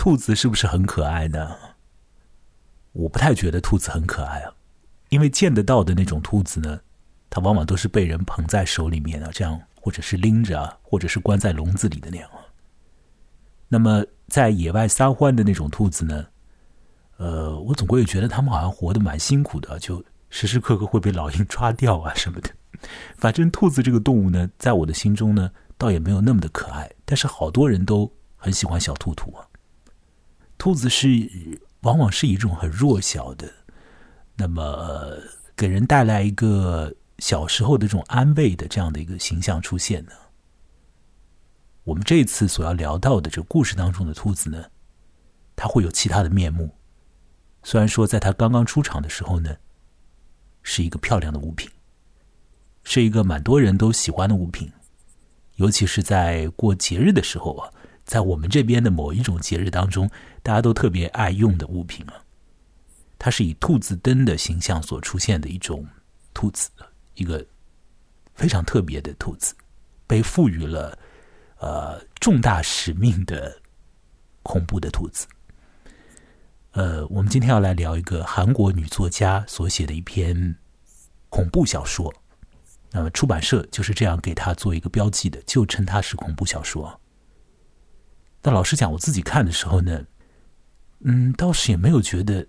兔子是不是很可爱呢？我不太觉得兔子很可爱啊，因为见得到的那种兔子呢，它往往都是被人捧在手里面啊，这样或者是拎着啊，或者是关在笼子里的那样啊。那么在野外撒欢的那种兔子呢，呃，我总归也觉得它们好像活得蛮辛苦的，就时时刻刻会被老鹰抓掉啊什么的。反正兔子这个动物呢，在我的心中呢，倒也没有那么的可爱，但是好多人都很喜欢小兔兔啊。兔子是。往往是一种很弱小的，那么给人带来一个小时候的这种安慰的这样的一个形象出现呢。我们这次所要聊到的这个故事当中的兔子呢，它会有其他的面目。虽然说在它刚刚出场的时候呢，是一个漂亮的物品，是一个蛮多人都喜欢的物品，尤其是在过节日的时候啊。在我们这边的某一种节日当中，大家都特别爱用的物品啊，它是以兔子灯的形象所出现的一种兔子，一个非常特别的兔子，被赋予了呃重大使命的恐怖的兔子。呃，我们今天要来聊一个韩国女作家所写的一篇恐怖小说，那么出版社就是这样给他做一个标记的，就称它是恐怖小说。但老实讲，我自己看的时候呢，嗯，倒是也没有觉得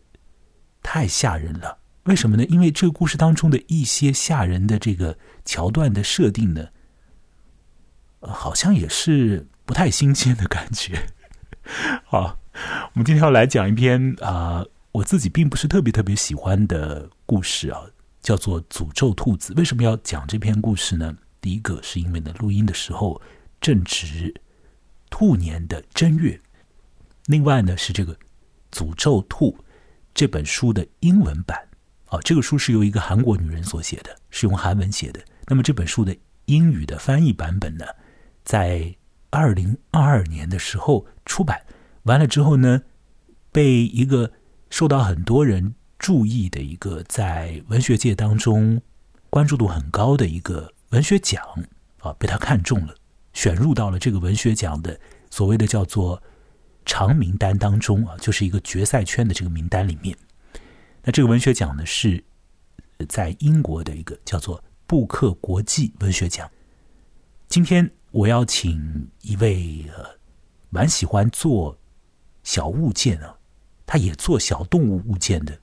太吓人了。为什么呢？因为这个故事当中的一些吓人的这个桥段的设定呢，好像也是不太新鲜的感觉。好，我们今天要来讲一篇啊，我自己并不是特别特别喜欢的故事啊，叫做《诅咒兔子》。为什么要讲这篇故事呢？第一个是因为呢，录音的时候正值。兔年的正月，另外呢是这个《诅咒兔》这本书的英文版啊，这个书是由一个韩国女人所写的，是用韩文写的。那么这本书的英语的翻译版本呢，在二零二二年的时候出版完了之后呢，被一个受到很多人注意的一个在文学界当中关注度很高的一个文学奖啊，被他看中了。选入到了这个文学奖的所谓的叫做长名单当中啊，就是一个决赛圈的这个名单里面。那这个文学奖呢，是在英国的一个叫做布克国际文学奖。今天我要请一位呃蛮喜欢做小物件啊，她也做小动物物件的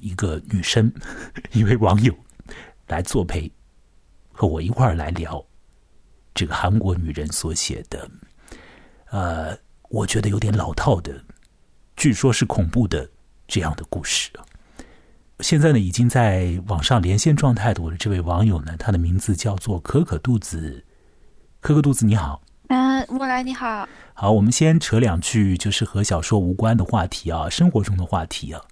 一个女生，一位网友来作陪，和我一块儿来聊。这个韩国女人所写的，呃，我觉得有点老套的，据说是恐怖的这样的故事。现在呢，已经在网上连线状态的我的这位网友呢，他的名字叫做可可肚子。可可肚子，你好。嗯，莫来你好。好，我们先扯两句，就是和小说无关的话题啊，生活中的话题啊。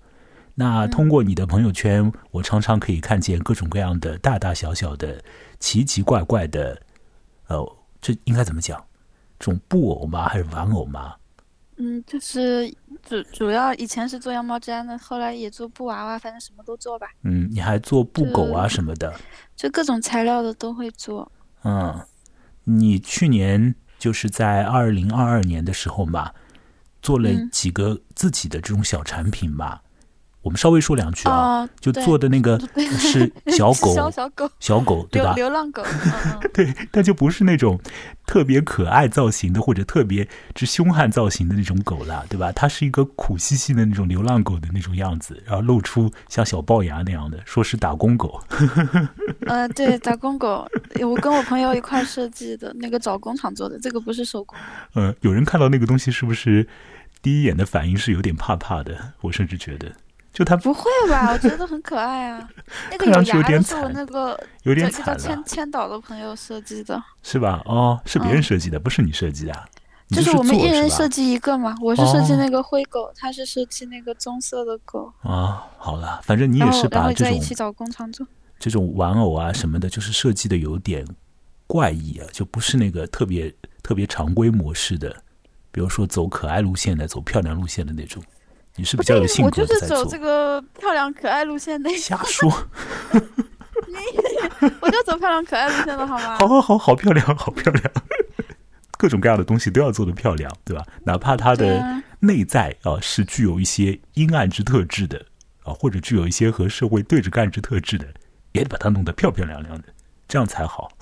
那通过你的朋友圈，我常常可以看见各种各样的大大小小的奇奇怪怪的。哦，这应该怎么讲？这种布偶吗？还是玩偶吗？嗯，就是主主要以前是做羊毛毡的，后来也做布娃娃，反正什么都做吧。嗯，你还做布狗啊什么的？就各种材料的都会做。嗯，你去年就是在二零二二年的时候嘛，做了几个自己的这种小产品嘛。我们稍微说两句啊，就做的那个 是小狗，小小狗，小狗对吧？流浪狗，对，但就不是那种特别可爱造型的或者特别之凶悍造型的那种狗了，对吧？它是一个苦兮兮的那种流浪狗的那种样子，然后露出像小龅牙那样的，说是打工狗。呃，对，打工狗，我跟我朋友一块设计的那个找工厂做的，这个不是手工。呃，有人看到那个东西是不是第一眼的反应是有点怕怕的？我甚至觉得。就他不会吧？我觉得很可爱啊。那个有牙的是我那个有点惨千千岛的朋友设计的，是吧？哦，是别人设计的，不是你设计的。就是我们一人设计一个嘛。我是设计那个灰狗，他是设计那个棕色的狗。啊，好了，反正你也是把这种一起找工厂做这种玩偶啊什么的，就是设计的有点怪异啊，就不是那个特别特别常规模式的，比如说走可爱路线的、走漂亮路线的那种。你是比较有性格我就是走这个漂亮可爱路线的。瞎说，你我就走漂亮可爱路线的好吗？好好好好漂亮，好漂亮，各种各样的东西都要做的漂亮，对吧？哪怕它的内在啊是具有一些阴暗之特质的啊，或者具有一些和社会对着干之特质的，也得把它弄得漂漂亮亮的，这样才好。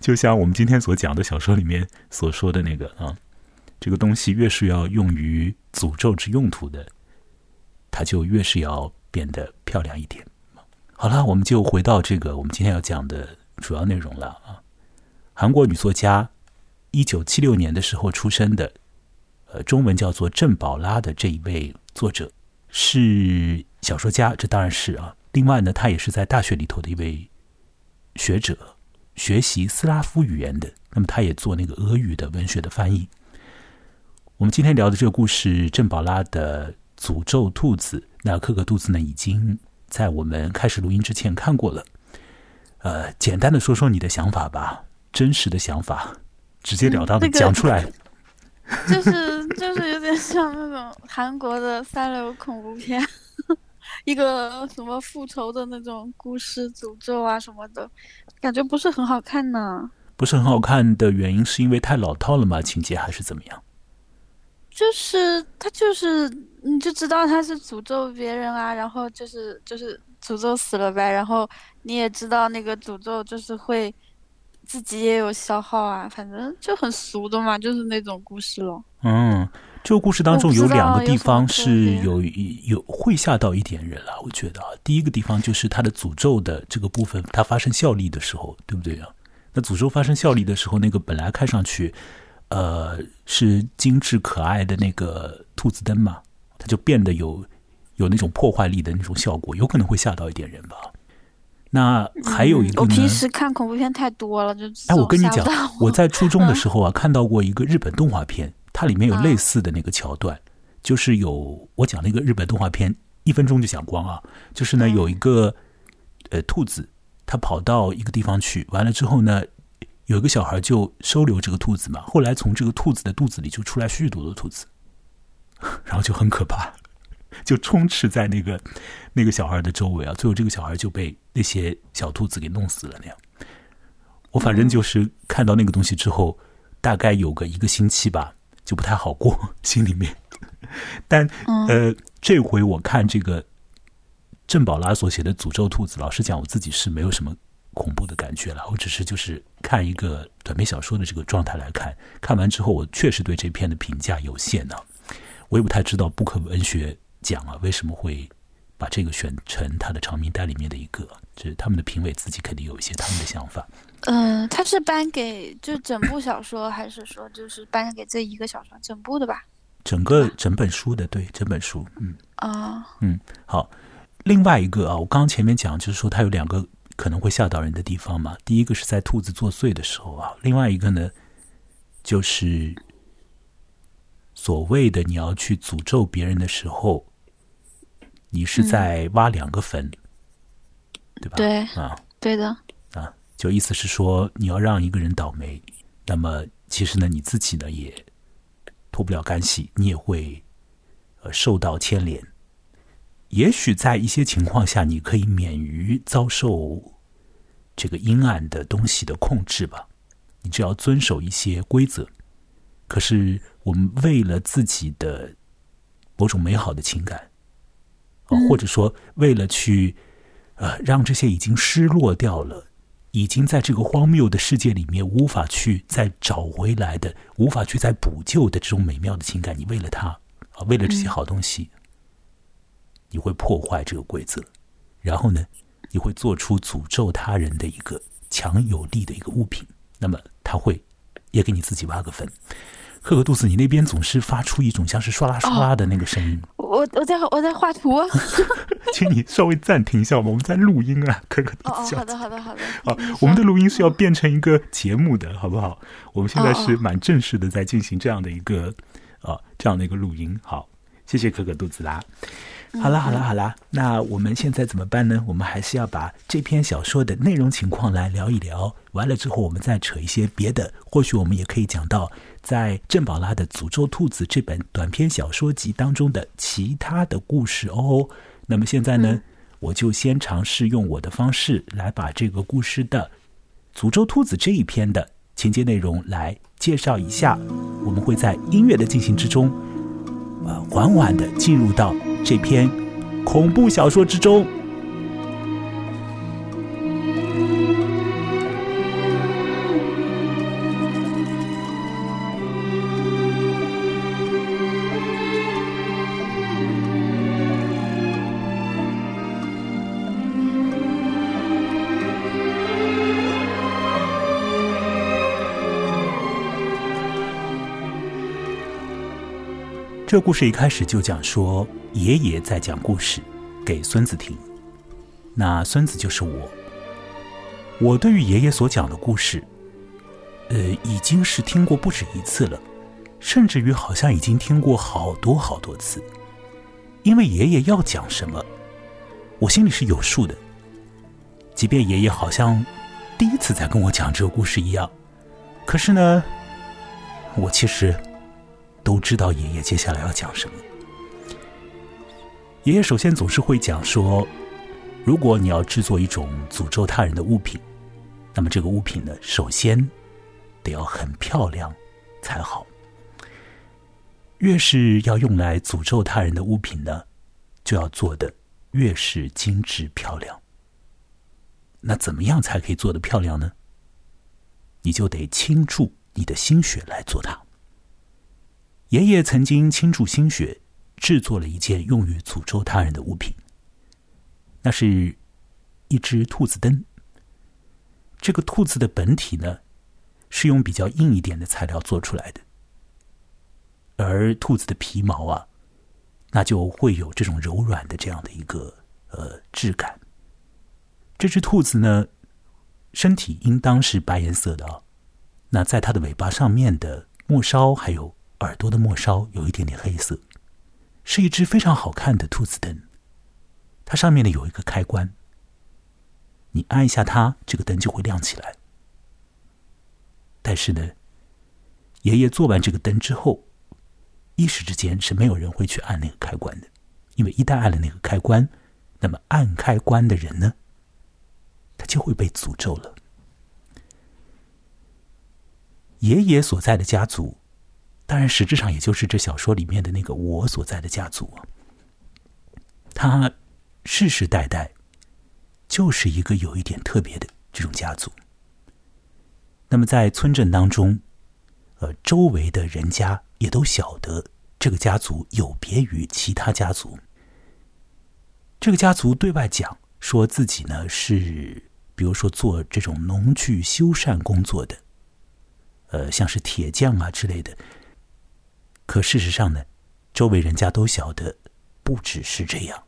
就像我们今天所讲的小说里面所说的那个啊，这个东西越是要用于诅咒之用途的，它就越是要变得漂亮一点。好了，我们就回到这个我们今天要讲的主要内容了啊。韩国女作家，一九七六年的时候出生的，呃，中文叫做郑宝拉的这一位作者是小说家，这当然是啊。另外呢，她也是在大学里头的一位学者，学习斯拉夫语言的。那么，她也做那个俄语的文学的翻译。我们今天聊的这个故事，郑宝拉的《诅咒兔子》，那可可兔子呢，已经在我们开始录音之前看过了。呃，简单的说说你的想法吧。真实的想法，直截了当的讲出来，就是就是有点像那种韩国的三流恐怖片，一个什么复仇的那种故事，诅咒啊什么的，感觉不是很好看呢。不是很好看的原因是因为太老套了吗？情节还是怎么样？就是他就是你就知道他是诅咒别人啊，然后就是就是诅咒死了呗，然后你也知道那个诅咒就是会。自己也有消耗啊，反正就很俗的嘛，就是那种故事咯。嗯，这个故事当中有两个地方是有有会吓到一点人了，我觉得啊，第一个地方就是他的诅咒的这个部分，它发生效力的时候，对不对啊？那诅咒发生效力的时候，那个本来看上去呃是精致可爱的那个兔子灯嘛，它就变得有有那种破坏力的那种效果，有可能会吓到一点人吧。那还有一个呢？我平时看恐怖片太多了，就哎，我跟你讲，我在初中的时候啊，看到过一个日本动画片，它里面有类似的那个桥段，就是有我讲那个日本动画片，一分钟就讲光啊。就是呢，有一个呃兔子，它跑到一个地方去，完了之后呢，有一个小孩就收留这个兔子嘛。后来从这个兔子的肚子里就出来许许多多兔子，然后就很可怕。就充斥在那个那个小孩的周围啊，最后这个小孩就被那些小兔子给弄死了那样。我反正就是看到那个东西之后，大概有个一个星期吧，就不太好过 心里面。但呃，这回我看这个郑宝拉所写的《诅咒兔子》，老实讲，我自己是没有什么恐怖的感觉了。我只是就是看一个短篇小说的这个状态来看，看完之后，我确实对这篇的评价有限呢。我也不太知道布克文学。奖啊，为什么会把这个选成他的长名单里面的一个？就是他们的评委自己肯定有一些他们的想法。嗯，他是颁给就整部小说，还是说就是颁给这一个小说整部的吧？整个整本书的，对，整本书。嗯啊，嗯，好。另外一个啊，我刚刚前面讲就是说，它有两个可能会吓到人的地方嘛。第一个是在兔子作祟的时候啊，另外一个呢，就是所谓的你要去诅咒别人的时候。你是在挖两个坟，对吧？对啊，对的啊，就意思是说你要让一个人倒霉，那么其实呢，你自己呢也脱不了干系，你也会呃受到牵连。也许在一些情况下，你可以免于遭受这个阴暗的东西的控制吧，你只要遵守一些规则。可是我们为了自己的某种美好的情感。啊或者说，为了去，呃，让这些已经失落掉了、已经在这个荒谬的世界里面无法去再找回来的、无法去再补救的这种美妙的情感，你为了它啊，为了这些好东西，你会破坏这个规则，然后呢，你会做出诅咒他人的一个强有力的一个物品，那么他会也给你自己挖个坟。克克杜斯，你那边总是发出一种像是唰啦唰啦的那个声音。我我在我在画图，请你稍微暂停一下吧，我们在录音啊，克克杜斯。哦，好的好的好的。好，我们的录音是要变成一个节目的，好不好？我们现在是蛮正式的，在进行这样的一个啊这样的一个录音。好，谢谢可可肚子拉。好了好了好了，那我们现在怎么办呢？我们还是要把这篇小说的内容情况来聊一聊。完了之后，我们再扯一些别的，或许我们也可以讲到在郑宝拉的《诅咒兔子》这本短篇小说集当中的其他的故事哦。那么现在呢，我就先尝试用我的方式来把这个故事的《诅咒兔子》这一篇的。情节内容来介绍一下。我们会在音乐的进行之中，呃，缓缓的进入到这篇恐怖小说之中。这故事一开始就讲说，爷爷在讲故事给孙子听，那孙子就是我。我对于爷爷所讲的故事，呃，已经是听过不止一次了，甚至于好像已经听过好多好多次。因为爷爷要讲什么，我心里是有数的。即便爷爷好像第一次在跟我讲这个故事一样，可是呢，我其实。都知道爷爷接下来要讲什么。爷爷首先总是会讲说，如果你要制作一种诅咒他人的物品，那么这个物品呢，首先得要很漂亮才好。越是要用来诅咒他人的物品呢，就要做的越是精致漂亮。那怎么样才可以做的漂亮呢？你就得倾注你的心血来做它。爷爷曾经倾注心血制作了一件用于诅咒他人的物品，那是一只兔子灯。这个兔子的本体呢，是用比较硬一点的材料做出来的，而兔子的皮毛啊，那就会有这种柔软的这样的一个呃质感。这只兔子呢，身体应当是白颜色的啊，那在它的尾巴上面的末梢还有。耳朵的末梢有一点点黑色，是一只非常好看的兔子灯。它上面呢有一个开关，你按一下它，这个灯就会亮起来。但是呢，爷爷做完这个灯之后，一时之间是没有人会去按那个开关的，因为一旦按了那个开关，那么按开关的人呢，他就会被诅咒了。爷爷所在的家族。当然，实质上也就是这小说里面的那个我所在的家族，他世世代代就是一个有一点特别的这种家族。那么在村镇当中，呃，周围的人家也都晓得这个家族有别于其他家族。这个家族对外讲说自己呢是，比如说做这种农具修缮工作的，呃，像是铁匠啊之类的。可事实上呢，周围人家都晓得，不只是这样。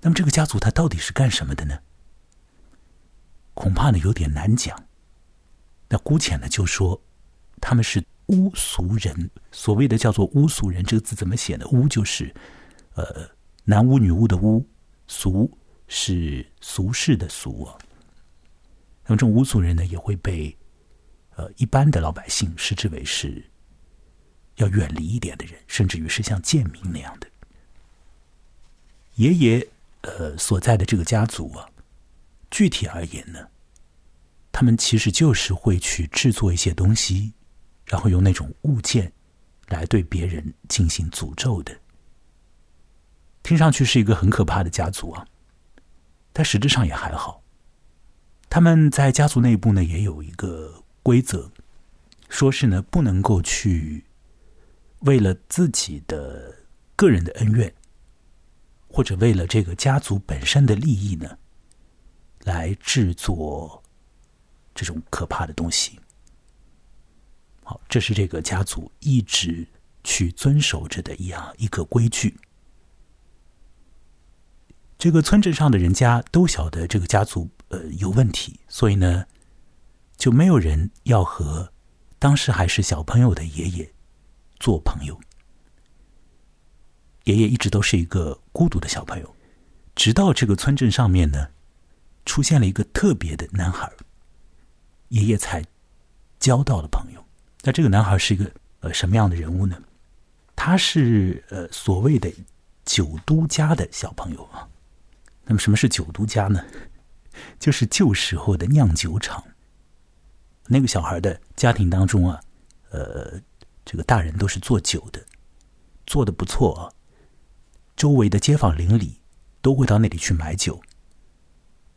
那么这个家族他到底是干什么的呢？恐怕呢有点难讲。那姑且呢就说，他们是巫俗人。所谓的叫做巫俗人，这个字怎么写呢？巫就是，呃，男巫女巫的巫，俗是俗世的俗啊。那么这种巫俗人呢，也会被，呃，一般的老百姓视之为是。要远离一点的人，甚至于是像贱民那样的爷爷，呃，所在的这个家族啊，具体而言呢，他们其实就是会去制作一些东西，然后用那种物件来对别人进行诅咒的。听上去是一个很可怕的家族啊，但实质上也还好。他们在家族内部呢，也有一个规则，说是呢，不能够去。为了自己的个人的恩怨，或者为了这个家族本身的利益呢，来制作这种可怕的东西。好，这是这个家族一直去遵守着的一样一个规矩。这个村镇上的人家都晓得这个家族呃有问题，所以呢，就没有人要和当时还是小朋友的爷爷。做朋友，爷爷一直都是一个孤独的小朋友，直到这个村镇上面呢，出现了一个特别的男孩，爷爷才交到了朋友。那这个男孩是一个呃什么样的人物呢？他是呃所谓的酒都家的小朋友啊。那么什么是酒都家呢？就是旧时候的酿酒厂。那个小孩的家庭当中啊，呃，这个大人都是做酒的，做的不错啊。周围的街坊邻里都会到那里去买酒。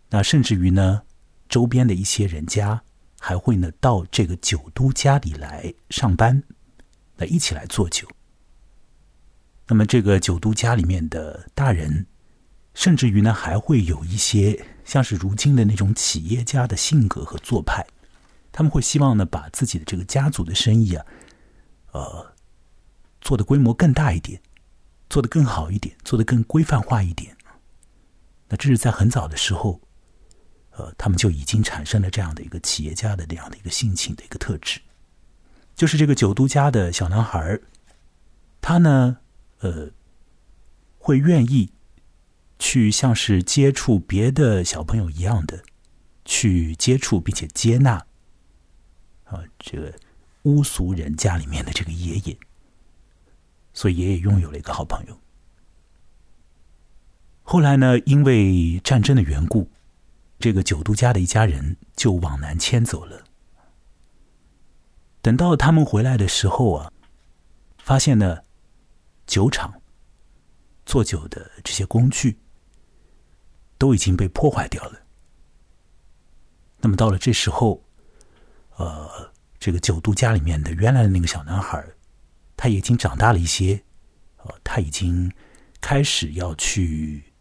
那甚至于呢，周边的一些人家还会呢到这个酒都家里来上班，那一起来做酒。那么这个酒都家里面的大人，甚至于呢还会有一些像是如今的那种企业家的性格和做派，他们会希望呢把自己的这个家族的生意啊，呃，做的规模更大一点，做的更好一点，做的更规范化一点。那这是在很早的时候。呃，他们就已经产生了这样的一个企业家的这样的一个性情的一个特质，就是这个九都家的小男孩他呢，呃，会愿意去像是接触别的小朋友一样的去接触并且接纳啊，这个巫俗人家里面的这个爷爷，所以爷爷拥有了一个好朋友。后来呢，因为战争的缘故。这个九都家的一家人就往南迁走了。等到他们回来的时候啊，发现呢，酒厂做酒的这些工具都已经被破坏掉了。那么到了这时候，呃，这个九度家里面的原来的那个小男孩，他已经长大了一些，呃，他已经开始要去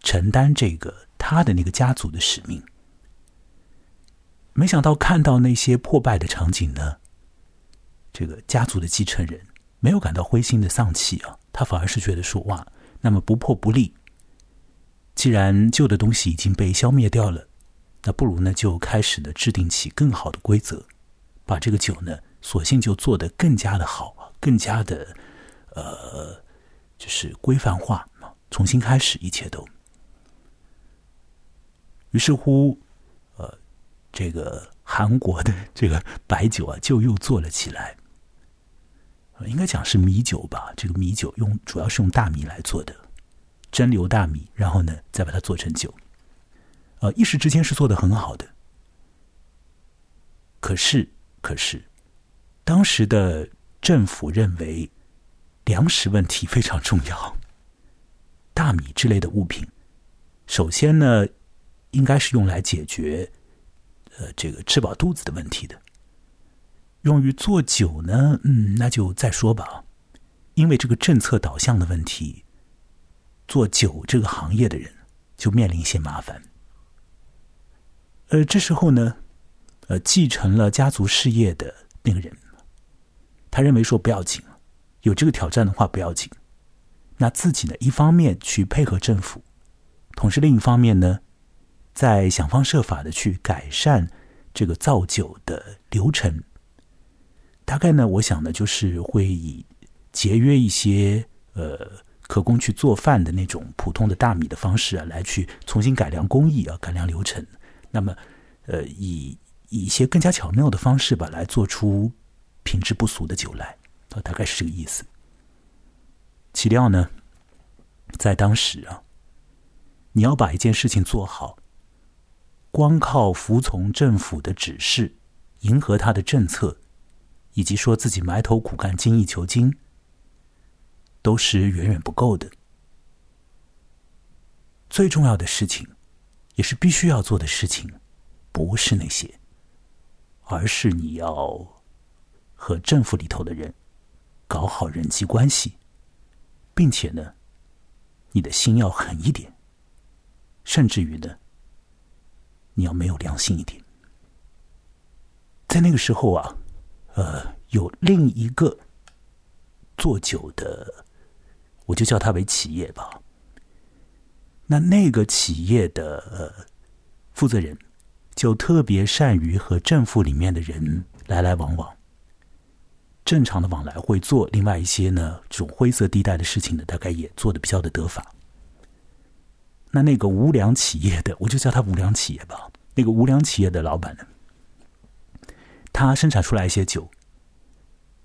承担这个。他的那个家族的使命，没想到看到那些破败的场景呢，这个家族的继承人没有感到灰心的丧气啊，他反而是觉得说哇，那么不破不立。既然旧的东西已经被消灭掉了，那不如呢就开始呢制定起更好的规则，把这个酒呢，索性就做得更加的好，更加的呃，就是规范化重新开始，一切都。于是乎，呃，这个韩国的这个白酒啊，就又做了起来。应该讲是米酒吧？这个米酒用主要是用大米来做的，蒸馏大米，然后呢再把它做成酒。呃，一时之间是做的很好的。可是，可是，当时的政府认为粮食问题非常重要，大米之类的物品，首先呢。应该是用来解决，呃，这个吃饱肚子的问题的。用于做酒呢，嗯，那就再说吧。因为这个政策导向的问题，做酒这个行业的人就面临一些麻烦。呃，这时候呢，呃，继承了家族事业的那个人，他认为说不要紧，有这个挑战的话不要紧。那自己呢，一方面去配合政府，同时另一方面呢。在想方设法的去改善这个造酒的流程，大概呢，我想呢，就是会以节约一些呃可供去做饭的那种普通的大米的方式啊，来去重新改良工艺啊，改良流程。那么，呃，以以一些更加巧妙的方式吧，来做出品质不俗的酒来啊，大概是这个意思。岂料呢，在当时啊，你要把一件事情做好。光靠服从政府的指示，迎合他的政策，以及说自己埋头苦干、精益求精，都是远远不够的。最重要的事情，也是必须要做的事情，不是那些，而是你要和政府里头的人搞好人际关系，并且呢，你的心要狠一点，甚至于呢。你要没有良心一点，在那个时候啊，呃，有另一个做酒的，我就叫他为企业吧。那那个企业的负责人就特别善于和政府里面的人来来往往，正常的往来会做，另外一些呢，这种灰色地带的事情呢，大概也做的比较的得法。那那个无良企业的，我就叫他无良企业吧。那个无良企业的老板呢，他生产出来一些酒，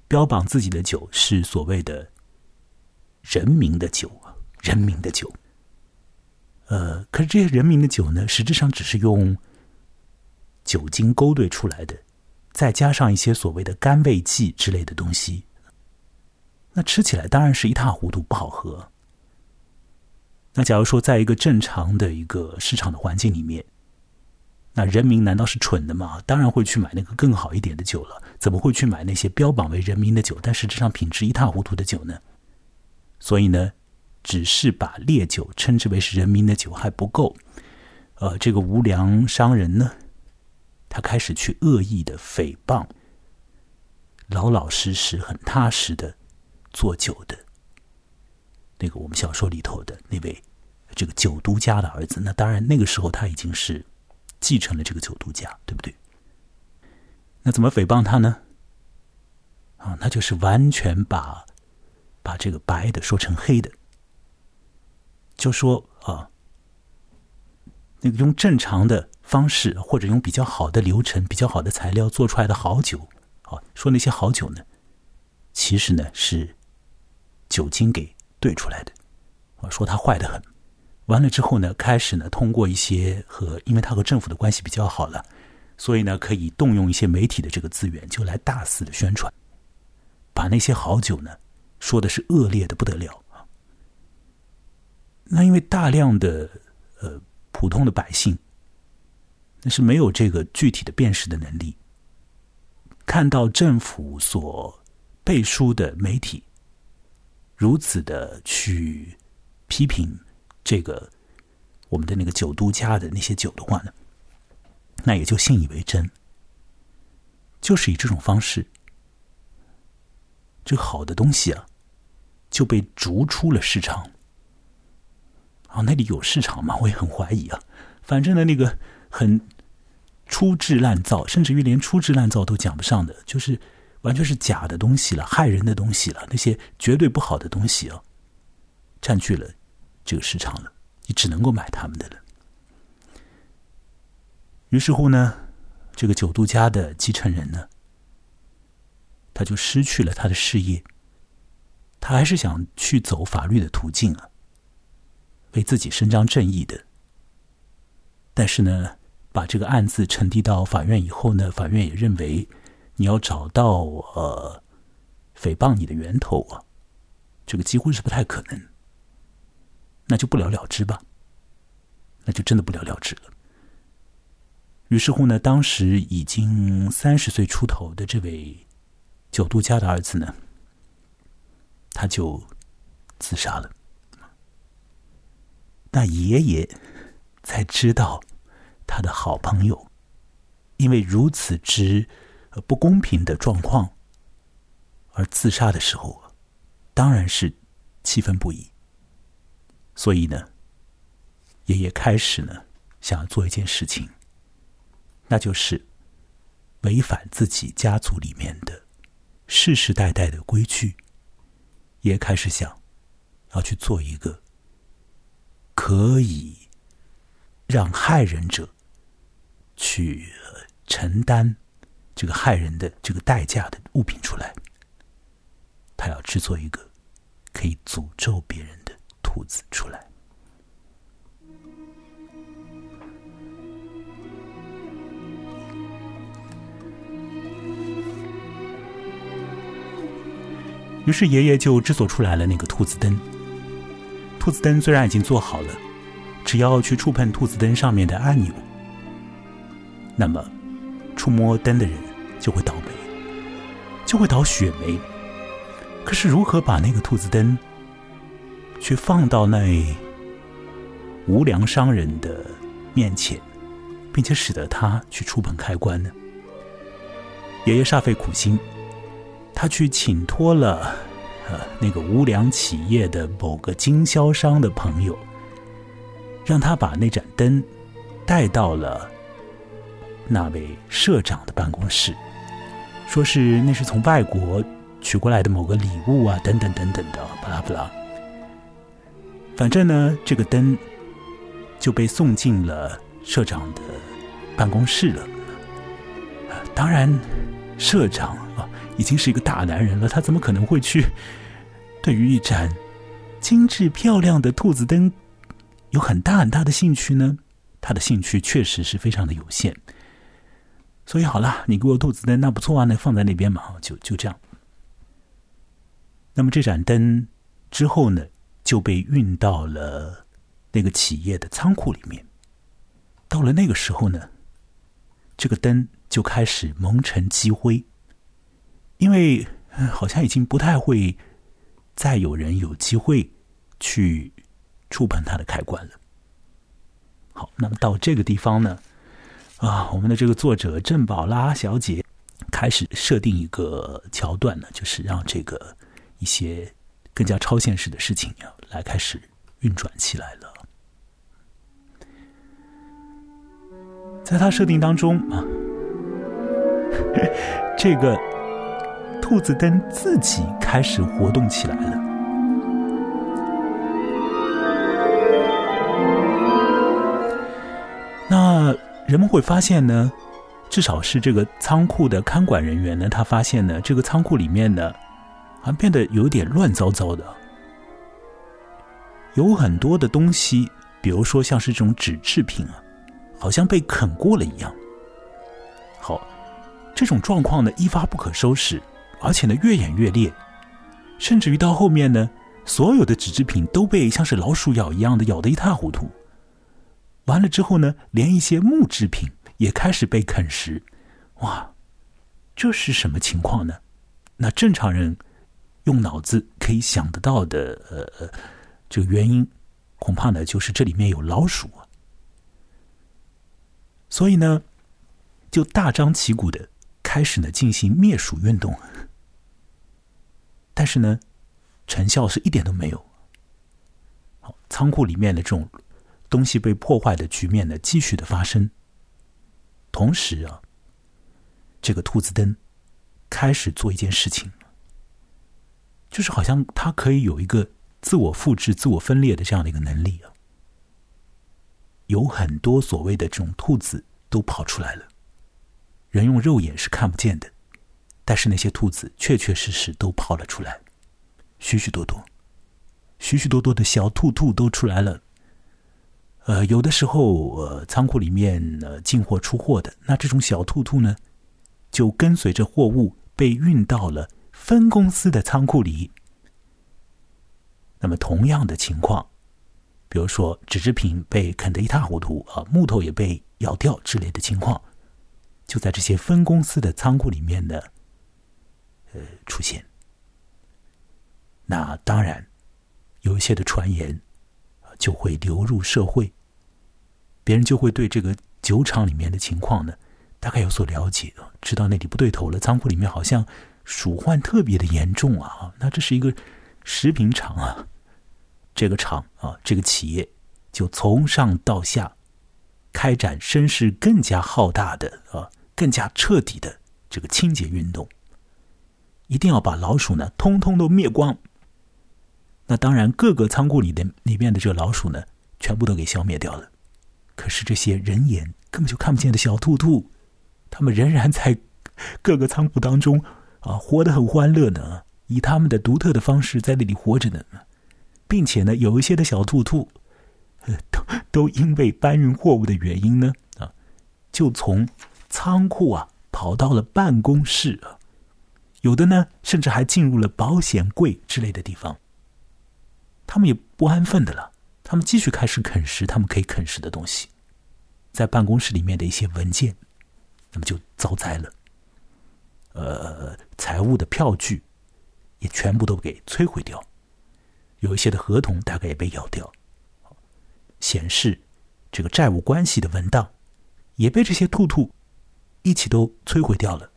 标榜自己的酒是所谓的人民的酒，人民的酒。呃，可是这些人民的酒呢，实质上只是用酒精勾兑出来的再加上一些所谓的甘味剂之类的东西，那吃起来当然是一塌糊涂，不好喝。那假如说在一个正常的一个市场的环境里面，那人民难道是蠢的吗？当然会去买那个更好一点的酒了，怎么会去买那些标榜为人民的酒，但实质上品质一塌糊涂的酒呢？所以呢，只是把烈酒称之为是人民的酒还不够。呃，这个无良商人呢，他开始去恶意的诽谤老老实实、很踏实的做酒的。那个我们小说里头的那位这个酒都家的儿子，那当然那个时候他已经是继承了这个酒都家，对不对？那怎么诽谤他呢？啊，那就是完全把把这个白的说成黑的，就说啊，那个用正常的方式或者用比较好的流程、比较好的材料做出来的好酒，啊，说那些好酒呢，其实呢是酒精给。兑出来的，啊，说他坏的很。完了之后呢，开始呢，通过一些和，因为他和政府的关系比较好了，所以呢，可以动用一些媒体的这个资源，就来大肆的宣传，把那些好酒呢，说的是恶劣的不得了。那因为大量的呃普通的百姓，那是没有这个具体的辨识的能力，看到政府所背书的媒体。如此的去批评这个我们的那个酒都家的那些酒的话呢，那也就信以为真。就是以这种方式，这好的东西啊，就被逐出了市场。啊，那里有市场吗？我也很怀疑啊。反正呢，那个很粗制滥造，甚至于连粗制滥造都讲不上的，就是。完全是假的东西了，害人的东西了，那些绝对不好的东西啊，占据了这个市场了，你只能够买他们的了。于是乎呢，这个九度家的继承人呢，他就失去了他的事业，他还是想去走法律的途径啊，为自己伸张正义的。但是呢，把这个案子呈递到法院以后呢，法院也认为。你要找到呃诽谤你的源头啊，这个几乎是不太可能，那就不了了之吧，那就真的不了了之了。于是乎呢，当时已经三十岁出头的这位九度家的儿子呢，他就自杀了。那爷爷才知道他的好朋友因为如此之。不公平的状况，而自杀的时候，当然是气愤不已。所以呢，爷爷开始呢想要做一件事情，那就是违反自己家族里面的世世代代的规矩。也开始想要去做一个可以让害人者去承担。这个害人的这个代价的物品出来，他要制作一个可以诅咒别人的兔子出来。于是爷爷就制作出来了那个兔子灯。兔子灯虽然已经做好了，只要去触碰兔子灯上面的按钮，那么。触摸灯的人就会倒霉，就会倒血霉。可是如何把那个兔子灯，去放到那无良商人的面前，并且使得他去触碰开关呢？爷爷煞费苦心，他去请托了呃那个无良企业的某个经销商的朋友，让他把那盏灯带到了。那位社长的办公室，说是那是从外国取过来的某个礼物啊，等等等等的，巴拉巴拉。反正呢，这个灯就被送进了社长的办公室了。当然，社长啊已经是一个大男人了，他怎么可能会去对于一盏精致漂亮的兔子灯有很大很大的兴趣呢？他的兴趣确实是非常的有限。所以好了，你给我兔子灯，那不错啊，那放在那边嘛，就就这样。那么这盏灯之后呢，就被运到了那个企业的仓库里面。到了那个时候呢，这个灯就开始蒙尘积灰，因为好像已经不太会再有人有机会去触碰它的开关了。好，那么到这个地方呢，啊，我们的这个作者郑宝拉小姐开始设定一个桥段呢，就是让这个一些更加超现实的事情啊，来开始运转起来了。在他设定当中啊，这个兔子灯自己开始活动起来了。人们会发现呢，至少是这个仓库的看管人员呢，他发现呢，这个仓库里面呢，好像变得有点乱糟糟的，有很多的东西，比如说像是这种纸制品啊。好像被啃过了一样。好，这种状况呢一发不可收拾，而且呢越演越烈，甚至于到后面呢，所有的纸制品都被像是老鼠咬一样的咬得一塌糊涂。完了之后呢，连一些木制品也开始被啃食。哇，这是什么情况呢？那正常人用脑子可以想得到的，呃，这个原因恐怕呢就是这里面有老鼠。所以呢，就大张旗鼓的开始呢进行灭鼠运动，但是呢，成效是一点都没有。好，仓库里面的这种东西被破坏的局面呢继续的发生。同时啊，这个兔子灯开始做一件事情，就是好像它可以有一个自我复制、自我分裂的这样的一个能力啊。有很多所谓的这种兔子都跑出来了，人用肉眼是看不见的，但是那些兔子确确实实都跑了出来，许许多多，许许多多的小兔兔都出来了。呃，有的时候，呃，仓库里面呃进货出货的，那这种小兔兔呢，就跟随着货物被运到了分公司的仓库里。那么，同样的情况。比如说，纸制品被啃得一塌糊涂啊，木头也被咬掉之类的情况，就在这些分公司的仓库里面呢，呃，出现。那当然，有一些的传言就会流入社会，别人就会对这个酒厂里面的情况呢，大概有所了解知道那里不对头了，仓库里面好像鼠患特别的严重啊，那这是一个食品厂啊。这个厂啊，这个企业就从上到下开展声势更加浩大的啊，更加彻底的这个清洁运动，一定要把老鼠呢通通都灭光。那当然，各个仓库里的里面的这个老鼠呢，全部都给消灭掉了。可是这些人眼根本就看不见的小兔兔，他们仍然在各个仓库当中啊，活得很欢乐呢，以他们的独特的方式在那里活着呢。并且呢，有一些的小兔兔，都都因为搬运货物的原因呢，啊，就从仓库啊跑到了办公室啊，有的呢，甚至还进入了保险柜之类的地方。他们也不安分的了，他们继续开始啃食他们可以啃食的东西，在办公室里面的一些文件，那么就遭灾了。呃，财务的票据也全部都给摧毁掉。有一些的合同大概也被咬掉，显示这个债务关系的文档也被这些兔兔一起都摧毁掉了。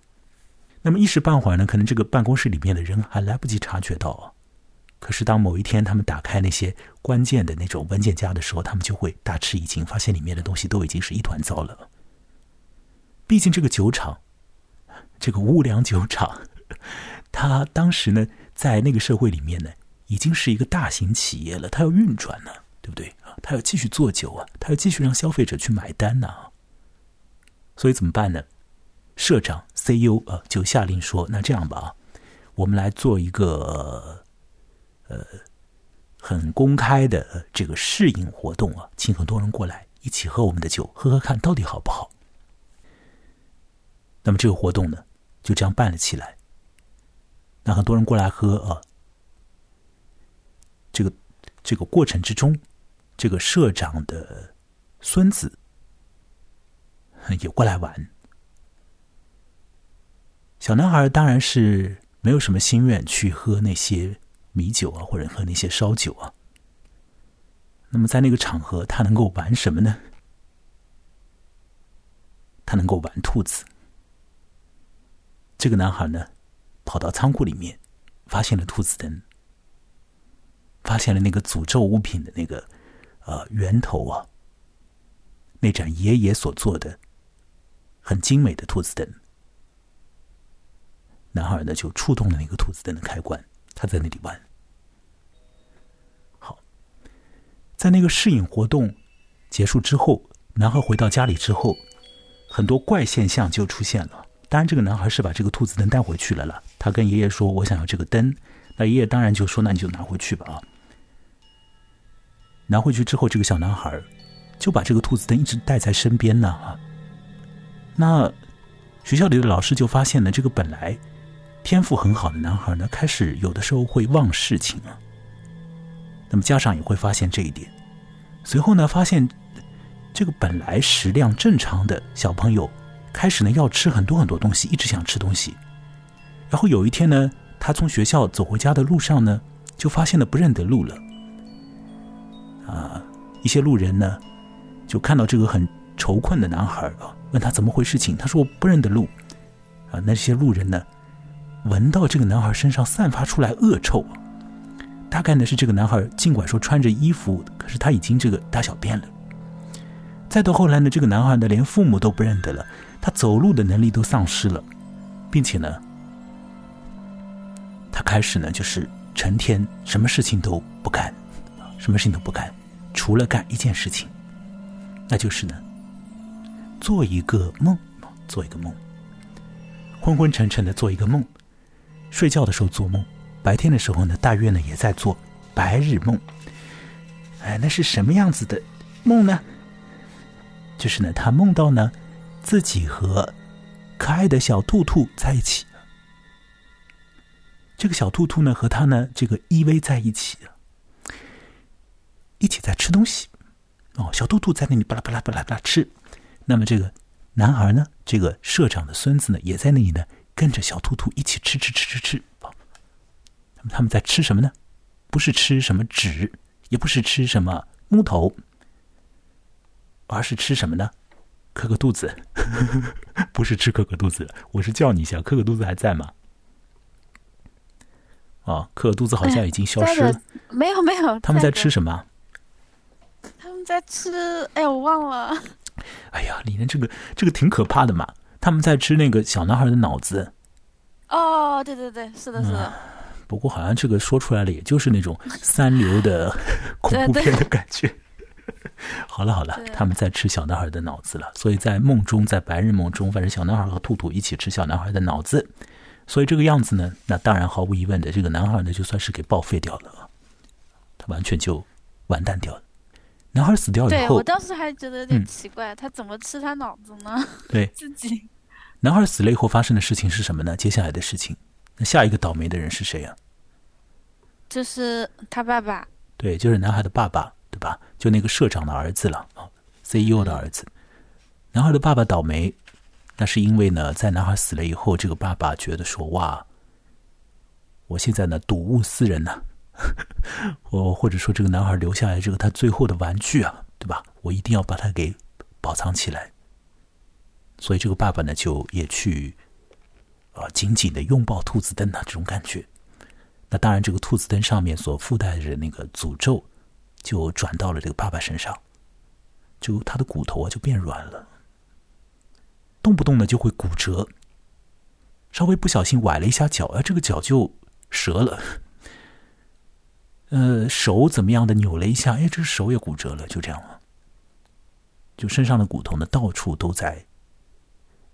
那么一时半会儿呢，可能这个办公室里面的人还来不及察觉到啊。可是当某一天他们打开那些关键的那种文件夹的时候，他们就会大吃一惊，发现里面的东西都已经是一团糟了。毕竟这个酒厂，这个乌良酒厂，他当时呢在那个社会里面呢。已经是一个大型企业了，它要运转呢，对不对啊？它要继续做酒啊，它要继续让消费者去买单呢。所以怎么办呢？社长 CEO 啊，就下令说：“那这样吧啊，我们来做一个呃很公开的这个试饮活动啊，请很多人过来一起喝我们的酒，喝喝看到底好不好。”那么这个活动呢，就这样办了起来。那很多人过来喝啊，这个这个过程之中，这个社长的孙子也过来玩。小男孩当然是没有什么心愿去喝那些米酒啊，或者喝那些烧酒啊。那么在那个场合，他能够玩什么呢？他能够玩兔子。这个男孩呢，跑到仓库里面，发现了兔子灯，发现了那个诅咒物品的那个呃源头啊，那盏爷爷所做的很精美的兔子灯。男孩呢，就触动了那个兔子灯的开关，他在那里玩。好，在那个试饮活动结束之后，男孩回到家里之后，很多怪现象就出现了。当然，这个男孩是把这个兔子灯带回去了了。他跟爷爷说：“我想要这个灯。”那爷爷当然就说：“那你就拿回去吧。”啊，拿回去之后，这个小男孩就把这个兔子灯一直带在身边呢。啊，那学校里的老师就发现呢，这个本来。天赋很好的男孩呢，开始有的时候会忘事情啊。那么家长也会发现这一点。随后呢，发现这个本来食量正常的小朋友，开始呢要吃很多很多东西，一直想吃东西。然后有一天呢，他从学校走回家的路上呢，就发现了不认得路了。啊，一些路人呢，就看到这个很愁困的男孩啊，问他怎么回事情，他说我不认得路。啊，那些路人呢？闻到这个男孩身上散发出来恶臭，大概呢是这个男孩尽管说穿着衣服，可是他已经这个大小便了。再到后来呢，这个男孩呢连父母都不认得了，他走路的能力都丧失了，并且呢，他开始呢就是成天什么事情都不干，什么事情都不干，除了干一件事情，那就是呢做一个梦，做一个梦，昏昏沉沉的做一个梦。睡觉的时候做梦，白天的时候呢，大约呢也在做白日梦。哎，那是什么样子的梦呢？就是呢，他梦到呢自己和可爱的小兔兔在一起。这个小兔兔呢和他呢这个依偎在一起，一起在吃东西。哦，小兔兔在那里巴拉巴拉巴拉巴拉吃。那么这个男孩呢，这个社长的孙子呢，也在那里呢。跟着小兔兔一起吃吃吃吃吃，他们在吃什么呢？不是吃什么纸，也不是吃什么木头，而是吃什么呢？磕个肚子，不是吃磕个肚子。我是叫你一下，磕个肚子还在吗？啊，磕个肚子好像已经消失了。没有没有。他们在吃什么？他们在吃，哎呀，我忘了。哎呀，里面这个这个挺可怕的嘛。他们在吃那个小男孩的脑子。哦，对对对，是的，是的。不过好像这个说出来了，也就是那种 三流的 恐怖片的感觉。好了好了，他们在吃小男孩的脑子了。所以在梦中，在白日梦中，反正小男孩和兔兔一起吃小男孩的脑子。所以这个样子呢，那当然毫无疑问的，这个男孩呢就算是给报废掉了，他完全就完蛋掉了。男孩死掉以后，对我当时还觉得有点奇怪，他怎么吃他脑子呢？对，自己。男孩死了以后发生的事情是什么呢？接下来的事情，那下一个倒霉的人是谁呀？就是他爸爸。对，就是男孩的爸爸，对吧？就那个社长的儿子了啊，CEO 的儿子。男孩的爸爸倒霉，那是因为呢，在男孩死了以后，这个爸爸觉得说：“哇，我现在呢，睹物思人呐，我或者说这个男孩留下来这个他最后的玩具啊，对吧？我一定要把它给保藏起来。”所以这个爸爸呢，就也去，啊，紧紧的拥抱兔子灯啊，这种感觉。那当然，这个兔子灯上面所附带着那个诅咒，就转到了这个爸爸身上，就他的骨头啊就变软了，动不动呢就会骨折，稍微不小心崴了一下脚啊，这个脚就折了。呃，手怎么样的扭了一下，哎，这手也骨折了，就这样了。就身上的骨头呢，到处都在。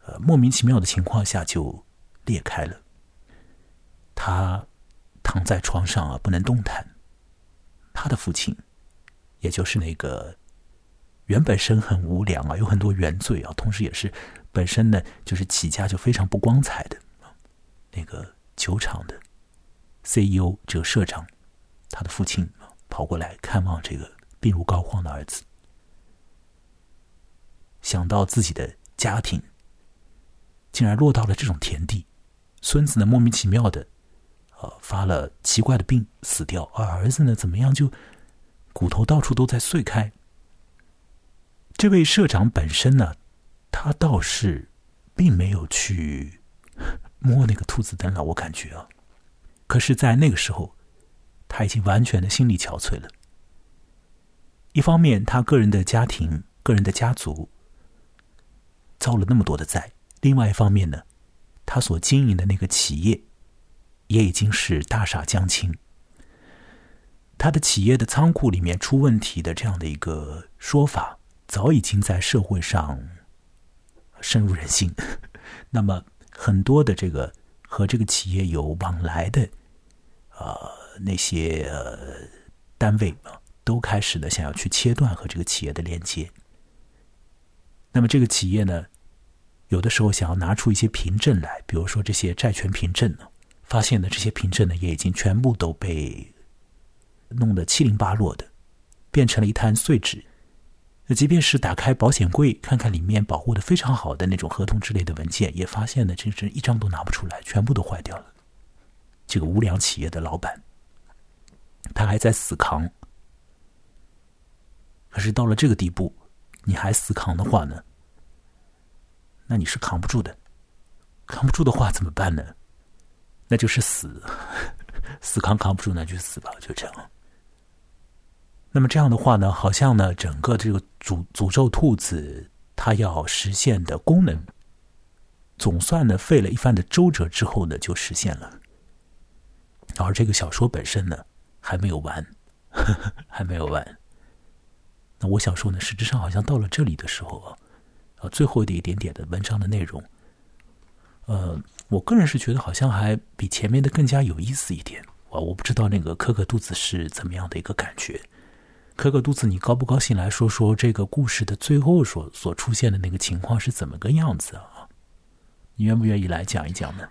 呃，莫名其妙的情况下就裂开了。他躺在床上啊，不能动弹。他的父亲，也就是那个原本身很无良啊，有很多原罪啊，同时也是本身呢就是起家就非常不光彩的，那个酒厂的 CEO 这个社长，他的父亲跑过来看望这个病入膏肓的儿子，想到自己的家庭竟然落到了这种田地，孙子呢莫名其妙的，呃发了奇怪的病死掉，而儿子呢怎么样就骨头到处都在碎开。这位社长本身呢，他倒是并没有去摸那个兔子灯了，我感觉啊。可是，在那个时候，他已经完全的心力憔悴了。一方面，他个人的家庭、个人的家族遭了那么多的灾；另外一方面呢，他所经营的那个企业也已经是大厦将倾。他的企业的仓库里面出问题的这样的一个说法。早已经在社会上深入人心。那么，很多的这个和这个企业有往来的，呃，那些单位啊，都开始呢想要去切断和这个企业的连接。那么，这个企业呢，有的时候想要拿出一些凭证来，比如说这些债权凭证呢，发现呢这些凭证呢也已经全部都被弄得七零八落的，变成了一滩碎纸。那即便是打开保险柜看看里面保护的非常好的那种合同之类的文件，也发现呢，真是一张都拿不出来，全部都坏掉了。这个无良企业的老板，他还在死扛。可是到了这个地步，你还死扛的话呢，那你是扛不住的。扛不住的话怎么办呢？那就是死，死扛扛不住那就死吧，就这样。那么这样的话呢，好像呢，整个这个诅诅咒兔子它要实现的功能，总算呢费了一番的周折之后呢，就实现了。而这个小说本身呢，还没有完，还没有完。那我想说呢，实质上好像到了这里的时候啊，啊，最后的一点点的文章的内容，呃，我个人是觉得好像还比前面的更加有意思一点。啊我不知道那个可可肚子是怎么样的一个感觉。可可肚子，你高不高兴？来说说这个故事的最后所所出现的那个情况是怎么个样子啊？你愿不愿意来讲一讲呢？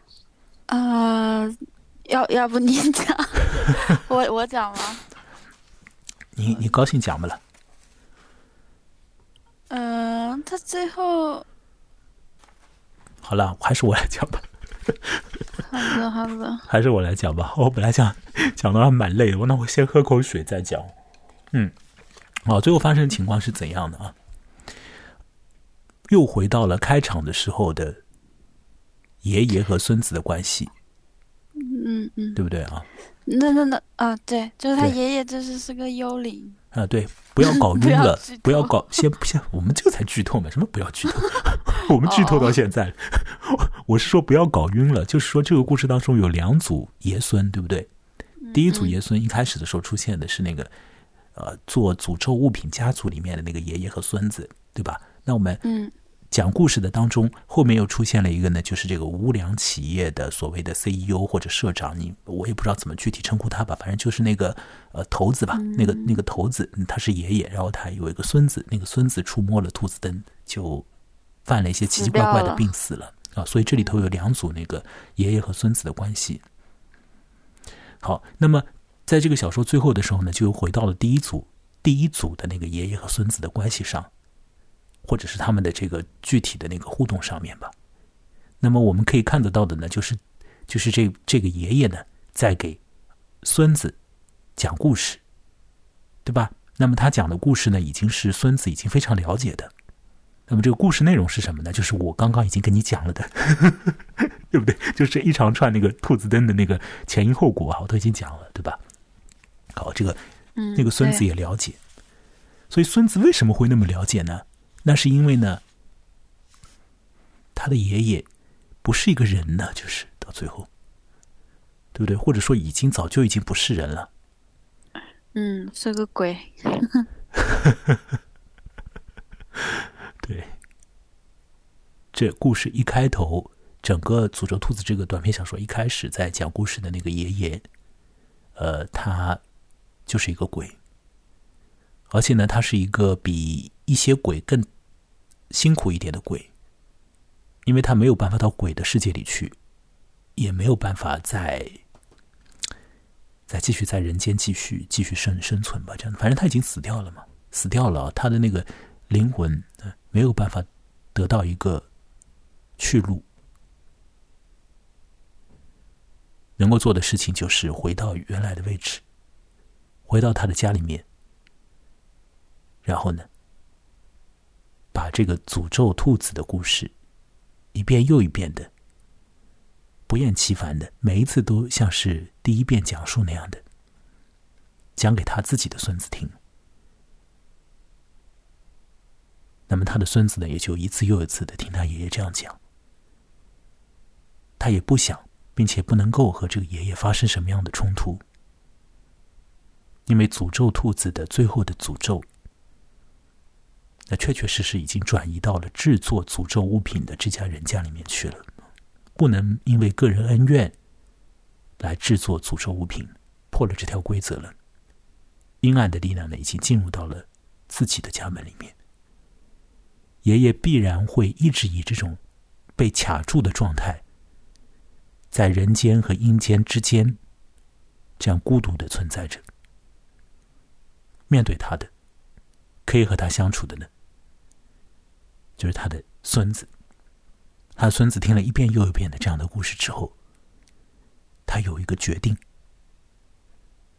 啊，要要不你讲，我我讲吗？你你高兴讲不了？嗯，他最后好了，还是我来讲吧。好的好的，还是我来讲吧。我本来讲讲的还蛮累的，我那我先喝口水再讲。嗯，哦，最后发生的情况是怎样的啊？又回到了开场的时候的爷爷和孙子的关系，嗯嗯，对不对啊？那那那啊，对，就是他爷爷，就是是个幽灵啊。对，不要搞 晕了，不要搞，先先，我们这才剧透嘛？什么不要剧透？我们剧透到现在，我是说不要搞晕了，就是说这个故事当中有两组爷孙，对不对？第一组爷孙一开始的时候出现的是那个。呃，做诅咒物品家族里面的那个爷爷和孙子，对吧？那我们嗯讲故事的当中，后面又出现了一个呢，就是这个无良企业的所谓的 CEO 或者社长，你我也不知道怎么具体称呼他吧，反正就是那个呃头子吧，那个那个头子他是爷爷，然后他有一个孙子，那个孙子触摸了兔子灯，就犯了一些奇奇怪怪的病死了啊，所以这里头有两组那个爷爷和孙子的关系。好，那么。在这个小说最后的时候呢，就又回到了第一组第一组的那个爷爷和孙子的关系上，或者是他们的这个具体的那个互动上面吧。那么我们可以看得到的呢，就是就是这这个爷爷呢在给孙子讲故事，对吧？那么他讲的故事呢，已经是孙子已经非常了解的。那么这个故事内容是什么呢？就是我刚刚已经跟你讲了的，对不对？就是一长串那个兔子灯的那个前因后果啊，我都已经讲了，对吧？好，这个，那个孙子也了解，所以孙子为什么会那么了解呢？那是因为呢，他的爷爷不是一个人呢，就是到最后，对不对？或者说已经早就已经不是人了，嗯，是个鬼。对，这故事一开头，整个《诅咒兔子》这个短篇小说一开始在讲故事的那个爷爷，呃，他就是一个鬼，而且呢，他是一个比一些鬼更辛苦一点的鬼，因为他没有办法到鬼的世界里去，也没有办法再再继续在人间继续继续生生存吧。这样，反正他已经死掉了嘛，死掉了，他的那个灵魂没有办法得到一个去路，能够做的事情就是回到原来的位置，回到他的家里面，然后呢，把这个诅咒兔子的故事。一遍又一遍的，不厌其烦的，每一次都像是第一遍讲述那样的，讲给他自己的孙子听。那么他的孙子呢，也就一次又一次的听他爷爷这样讲。他也不想，并且不能够和这个爷爷发生什么样的冲突，因为诅咒兔子的最后的诅咒。那确确实实已经转移到了制作诅咒物品的这家人家里面去了，不能因为个人恩怨来制作诅咒物品，破了这条规则了。阴暗的力量呢，已经进入到了自己的家门里面。爷爷必然会一直以这种被卡住的状态，在人间和阴间之间这样孤独的存在着。面对他的，可以和他相处的呢？就是他的孙子，他孙子听了一遍又一遍的这样的故事之后，他有一个决定。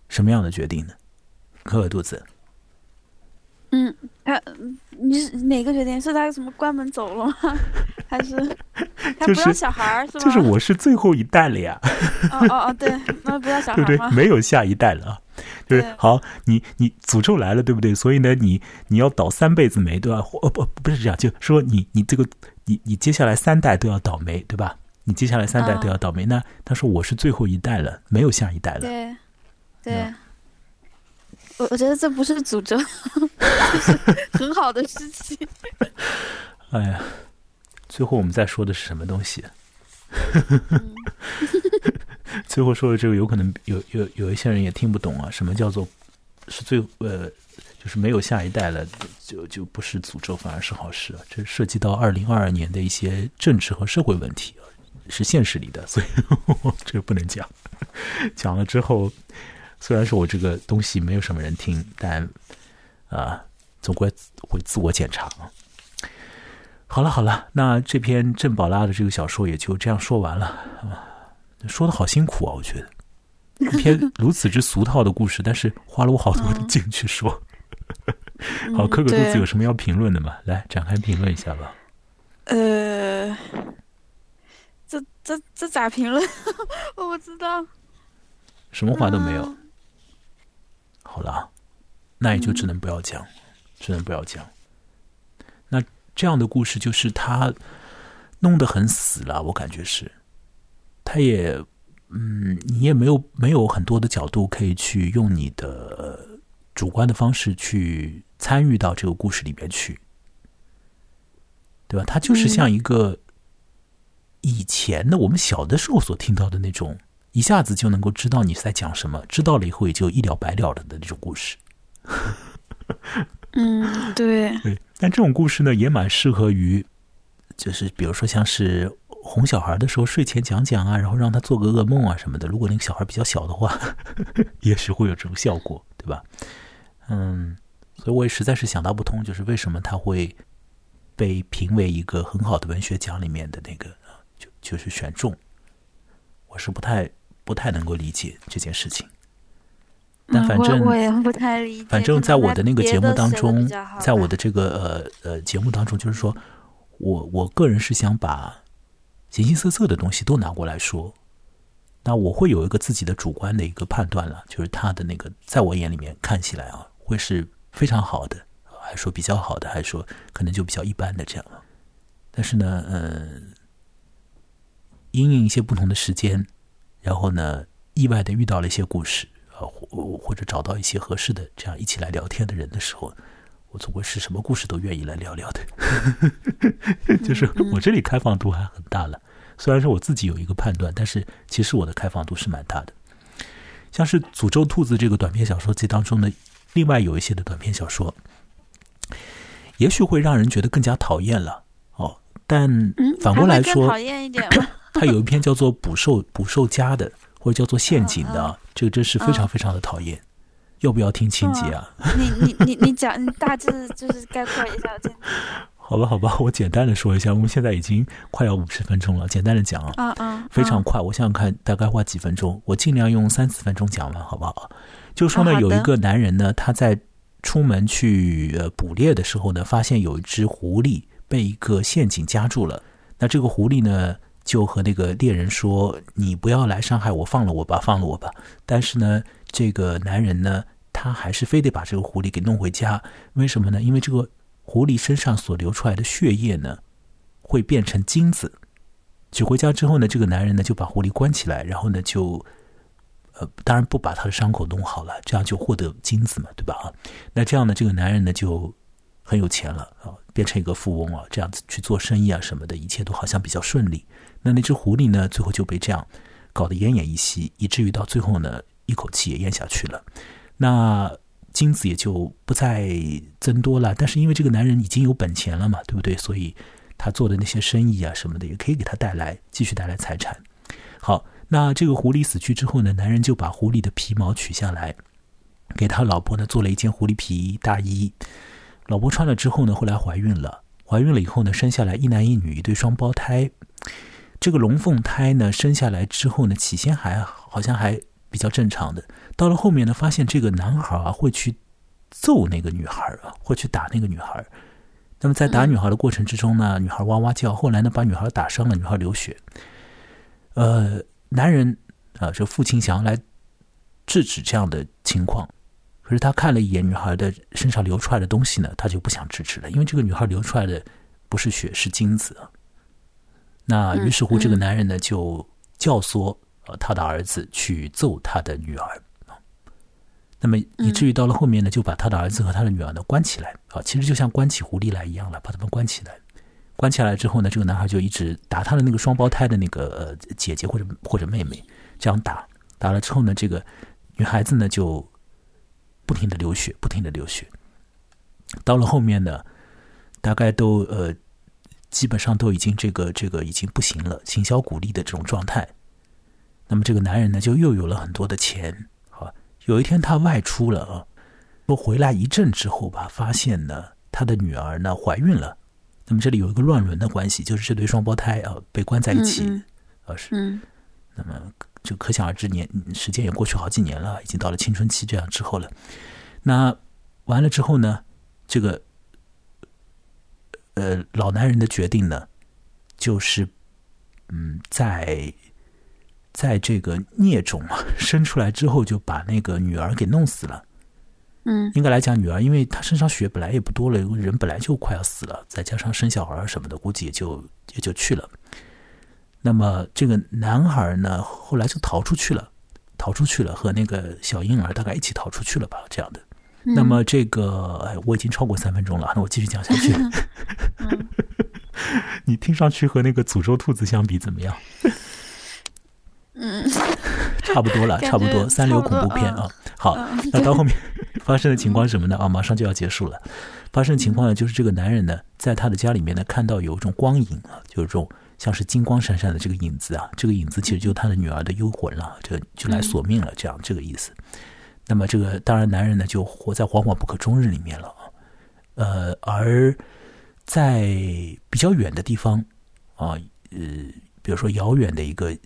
什么样的决定呢？可可肚子。嗯，他你是哪个决定？是他什么关门走了吗？还是 他不要小孩是吧？就是我是最后一代了呀。哦哦哦，对，那不要小孩对不对？没有下一代了啊。就是好，你你诅咒来了，对不对？所以呢，你你要倒三辈子霉，对吧？哦不，不是这样，就说你你这个你你接下来三代都要倒霉，对吧？你接下来三代都要倒霉。那他说我是最后一代了，没有下一代了。对，对，我觉得这不是诅咒，是很好的事情。哎呀，最后我们再说的是什么东西？最后说的这个有可能有有有一些人也听不懂啊，什么叫做是最呃，就是没有下一代了，就就不是诅咒，反而是好事啊。这涉及到二零二二年的一些政治和社会问题啊，是现实里的，所以 这个不能讲。讲了之后，虽然说我这个东西没有什么人听，但啊，总归会自我检查啊。好了好了，那这篇郑宝拉的这个小说也就这样说完了啊。说的好辛苦啊，我觉得一篇如此之俗套的故事，但是花了我好多的劲去说。好，可可肚子有什么要评论的吗？来展开评论一下吧。呃，这这这咋评论？我不知道。什么话都没有。好了，那也就只能不要讲，只能不要讲。那这样的故事就是他弄得很死了，我感觉是。他也，嗯，你也没有没有很多的角度可以去用你的主观的方式去参与到这个故事里面去，对吧？他就是像一个以前的我们小的时候所听到的那种，一下子就能够知道你是在讲什么，知道了以后也就一了百了的的那种故事。嗯，对。对，但这种故事呢，也蛮适合于，就是比如说像是。哄小孩的时候，睡前讲讲啊，然后让他做个噩梦啊什么的。如果那个小孩比较小的话，也许会有这种效果，对吧？嗯，所以我也实在是想到不通，就是为什么他会被评为一个很好的文学奖里面的那个，就就是选中。我是不太不太能够理解这件事情。但反正我也不太理解。反正在我的那个节目当中，在我的这个呃呃节目当中，就是说我我个人是想把。形形色色的东西都拿过来说，那我会有一个自己的主观的一个判断了，就是他的那个，在我眼里面看起来啊，会是非常好的，还说比较好的，还说可能就比较一般的这样。但是呢，嗯，因应一些不同的时间，然后呢，意外的遇到了一些故事啊，或或者找到一些合适的这样一起来聊天的人的时候。我总归是什么故事都愿意来聊聊的，就是我这里开放度还很大了。虽然说我自己有一个判断，但是其实我的开放度是蛮大的。像是《诅咒兔子》这个短篇小说集当中的另外有一些的短篇小说，也许会让人觉得更加讨厌了哦。但嗯，反过来说讨，厌一点吗？他有一篇叫做“捕兽捕兽夹”的，或者叫做“陷阱”的这个真是非常非常的讨厌。要不要听情节啊？你你你你讲，你大致就是概括一下这。好吧，好吧，我简单的说一下，我们现在已经快要五十分钟了，简单的讲啊，嗯嗯，嗯非常快。我想想看，大概花几分钟，我尽量用三四分钟讲完，好不好？就说呢，有一个男人呢，他在出门去呃捕猎的时候呢，发现有一只狐狸被一个陷阱夹住了。那这个狐狸呢，就和那个猎人说：“你不要来伤害我，放了我吧，放了我吧。”但是呢，这个男人呢，他还是非得把这个狐狸给弄回家。为什么呢？因为这个狐狸身上所流出来的血液呢，会变成金子。取回家之后呢，这个男人呢就把狐狸关起来，然后呢就，呃，当然不把他的伤口弄好了，这样就获得金子嘛，对吧？啊，那这样呢，这个男人呢就很有钱了啊，变成一个富翁啊，这样子去做生意啊什么的，一切都好像比较顺利。那那只狐狸呢，最后就被这样搞得奄奄一息，以至于到最后呢，一口气也咽下去了。那金子也就不再增多了。但是因为这个男人已经有本钱了嘛，对不对？所以他做的那些生意啊什么的，也可以给他带来继续带来财产。好，那这个狐狸死去之后呢，男人就把狐狸的皮毛取下来，给他老婆呢做了一件狐狸皮大衣。老婆穿了之后呢，后来怀孕了，怀孕了以后呢，生下来一男一女一对双胞胎。这个龙凤胎呢，生下来之后呢，起先还好像还比较正常的，到了后面呢，发现这个男孩啊会去揍那个女孩啊，会去打那个女孩。那么在打女孩的过程之中呢，女孩哇哇叫，后来呢把女孩打伤了，女孩流血。呃，男人啊，这父亲想要来制止这样的情况，可是他看了一眼女孩的身上流出来的东西呢，他就不想制止了，因为这个女孩流出来的不是血，是精子啊。那于是乎，这个男人呢就教唆呃他的儿子去揍他的女儿啊。那么以至于到了后面呢，就把他的儿子和他的女儿呢关起来啊，其实就像关起狐狸来一样了，把他们关起来。关起来之后呢，这个男孩就一直打他的那个双胞胎的那个呃姐姐或者或者妹妹，这样打打了之后呢，这个女孩子呢就不停的流血，不停的流血。到了后面呢，大概都呃基本上都已经这个这个已经不行了，行销鼓励的这种状态。那么这个男人呢，就又有了很多的钱。好，有一天他外出了啊，说回来一阵之后吧，发现呢他的女儿呢怀孕了。那么这里有一个乱伦的关系，就是这对双胞胎啊被关在一起，嗯啊是。嗯那么就可想而知年，时间也过去好几年了，已经到了青春期这样之后了。那完了之后呢，这个呃老男人的决定呢，就是嗯，在在这个孽种啊生出来之后，就把那个女儿给弄死了。嗯应该来讲，女儿因为她身上血本来也不多了，人本来就快要死了，再加上生小孩什么的，估计也就也就去了。那么这个男孩呢，后来就逃出去了，逃出去了，和那个小婴儿大概一起逃出去了吧，这样的。嗯那么这个，哎，我已经超过三分钟了，那我继续讲下去。嗯 你听上去和那个诅咒兔子相比怎么样？嗯差不多了，差不多，三流恐怖片啊。好，嗯那到后面发生的情况是什么呢？啊，马上就要结束了。发生的情况呢，就是这个男人呢，在他的家里面呢，看到有一种光影啊，就是这种像是金光闪闪的这个影子啊，这个影子其实就是他的女儿的幽魂了，这就来索命了，这样这个意思。那么这个当然，男人呢就活在惶惶不可终日里面了啊。呃，而在比较远的地方啊，呃，比如说遥远的一个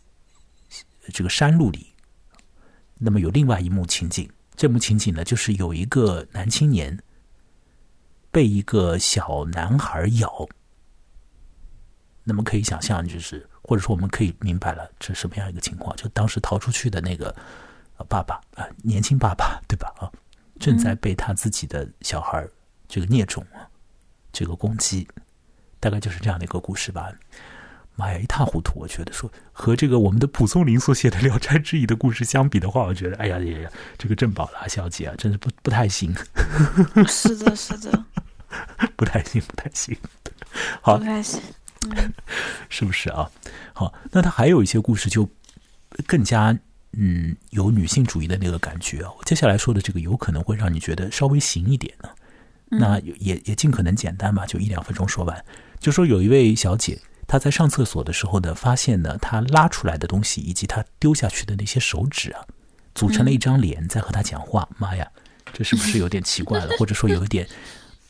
这个山路里，那么有另外一幕情景。这幕情景呢，就是有一个男青年被一个小男孩咬。那么可以想象，就是或者说我们可以明白了，这什么样一个情况？就当时逃出去的那个爸爸啊、呃，年轻爸爸对吧？啊，正在被他自己的小孩儿这个孽种啊，这个攻击，大概就是这样的一个故事吧。妈呀，一塌糊涂！我觉得说和这个我们的蒲松龄所写的《聊斋志异》的故事相比的话，我觉得哎呀呀呀，这个郑宝拉小姐啊，真是不不太行，是的，是的，不太行，不太行。好不，太行。嗯 是不是啊？好，那他还有一些故事就更加嗯有女性主义的那个感觉啊。我接下来说的这个有可能会让你觉得稍微行一点呢、那也也尽可能简单吧，就一两分钟说完。就说有一位小姐，她在上厕所的时候呢，发现呢，她拉出来的东西以及她丢下去的那些手指啊，组成了一张脸在和她讲话。妈呀，这是不是有点奇怪了？或者说有一点，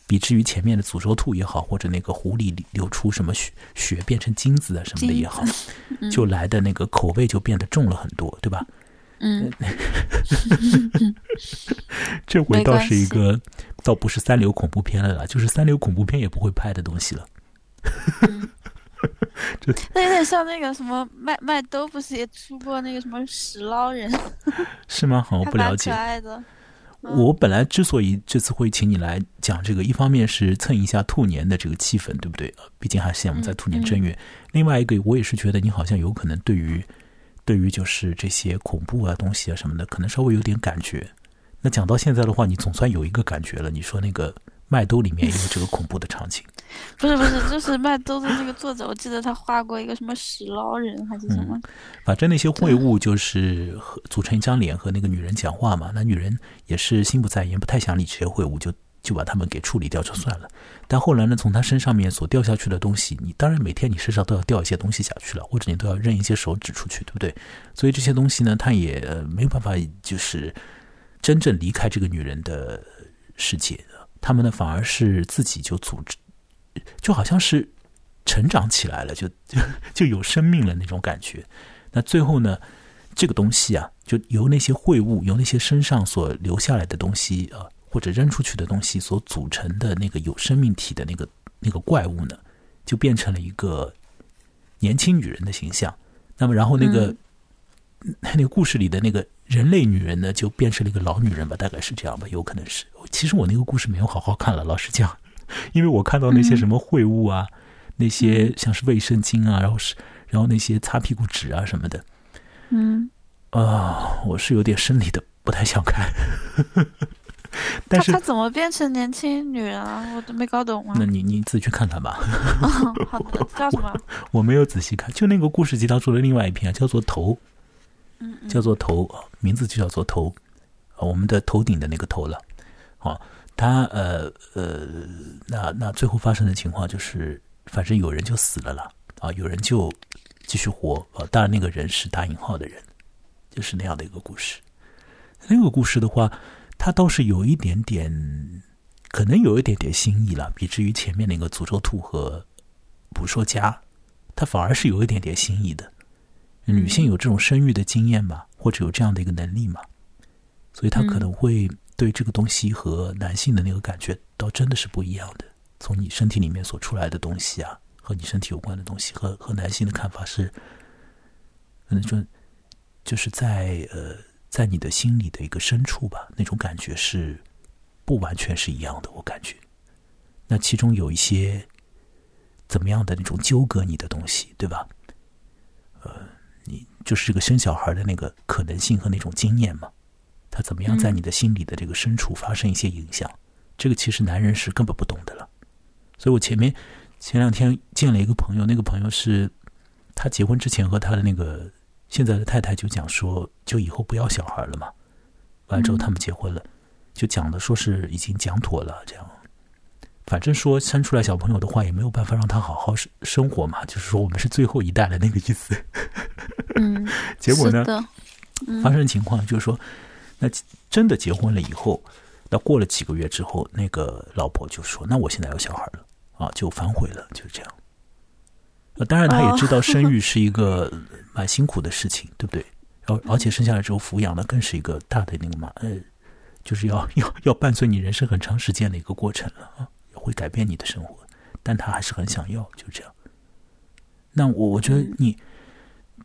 比之于前面的诅咒兔也好，或者那个狐狸流出什么血血变成金子啊什么的也好，就来的那个口味就变得重了很多，对吧？嗯，这回倒是一个，倒不是三流恐怖片了啦，就是三流恐怖片也不会拍的东西了。这那有点像那个什么麦麦兜，不是也出过那个什么屎捞人？是吗？好，我不了解。可爱的。我本来之所以这次会请你来讲这个，一方面是蹭一下兔年的这个气氛，对不对？毕竟还是我们在兔年正月。另外一个，我也是觉得你好像有可能对于。对于就是这些恐怖啊东西啊什么的，可能稍微有点感觉。那讲到现在的话，你总算有一个感觉了。你说那个麦兜里面有这个恐怖的场景，不是不是，就是麦兜的那个作者，我记得他画过一个什么屎捞人还是什么。反正那些秽物就是组成一张脸和那个女人讲话嘛，那女人也是心不在焉，不太想理这些秽物，就。就把他们给处理掉就算了，但后来呢，从他身上面所掉下去的东西，你当然每天你身上都要掉一些东西下去了，或者你都要扔一些手指出去，对不对？所以这些东西呢，他也没有办法，就是真正离开这个女人的世界他们呢，反而是自己就组织，就好像是成长起来了，就就就有生命了那种感觉。那最后呢，这个东西啊，就由那些秽物，由那些身上所留下来的东西啊。或者扔出去的东西所组成的那个有生命体的那个那个怪物呢，就变成了一个年轻女人的形象。那么，然后那个 那个故事里的那个人类女人呢，就变成了一个老女人吧？大概是这样吧？有可能是。其实我那个故事没有好好看了，老实讲，因为我看到那些什么秽物啊，那些像是卫生巾啊，然后是然后那些擦屁股纸啊什么的，嗯啊，我是有点生理的，不太想看。但是他怎么变成年轻女人啊？我都没搞懂啊。那你你自己去看看吧。好的，叫什么？我没有仔细看，就那个故事集当中的另外一篇，叫做头，嗯，叫做头，名字就叫做头，我们的头顶的那个头了。好，他呃呃，那那最后发生的情况就是，反正有人就死了了啊，有人就继续活啊。当然，那个人是打引号的人，就是那样的一个故事。那个故事的话。他倒是有一点点，可能有一点点新意了，比至于前面那个诅咒兔和捕兽夹，他反而是有一点点新意的。女性有这种生育的经验嘛，或者有这样的一个能力嘛，所以她可能会对这个东西和男性的那个感觉，倒真的是不一样的。从你身体里面所出来的东西啊，和你身体有关的东西，和和男性的看法是，可能说就是在呃。在你的心里的一个深处吧，那种感觉是不完全是一样的。我感觉，那其中有一些怎么样的那种纠葛你的东西，对吧？呃，你就是这个生小孩的那个可能性和那种经验嘛，他怎么样在你的心里的这个深处发生一些影响？这个其实男人是根本不懂的了。所以我前面前两天见了一个朋友，那个朋友是他结婚之前和他的那个。现在的太太就讲说，就以后不要小孩了嘛。完之后他们结婚了，就讲的说是已经讲妥了，这样。反正说生出来小朋友的话，也没有办法让他好好生生活嘛。就是说我们是最后一代的那个意思。嗯。结果呢？发生情况就是说，那真的结婚了以后，那过了几个月之后，那个老婆就说：“那我现在有小孩了啊，就反悔了，就是这样。”呃，当然他也知道生育是一个。蛮辛苦的事情，对不对？而而且生下来之后抚养的更是一个大的那个嘛，呃，就是要 要要伴随你人生很长时间的一个过程了啊，会改变你的生活。但他还是很想要，就这样。那我我觉得你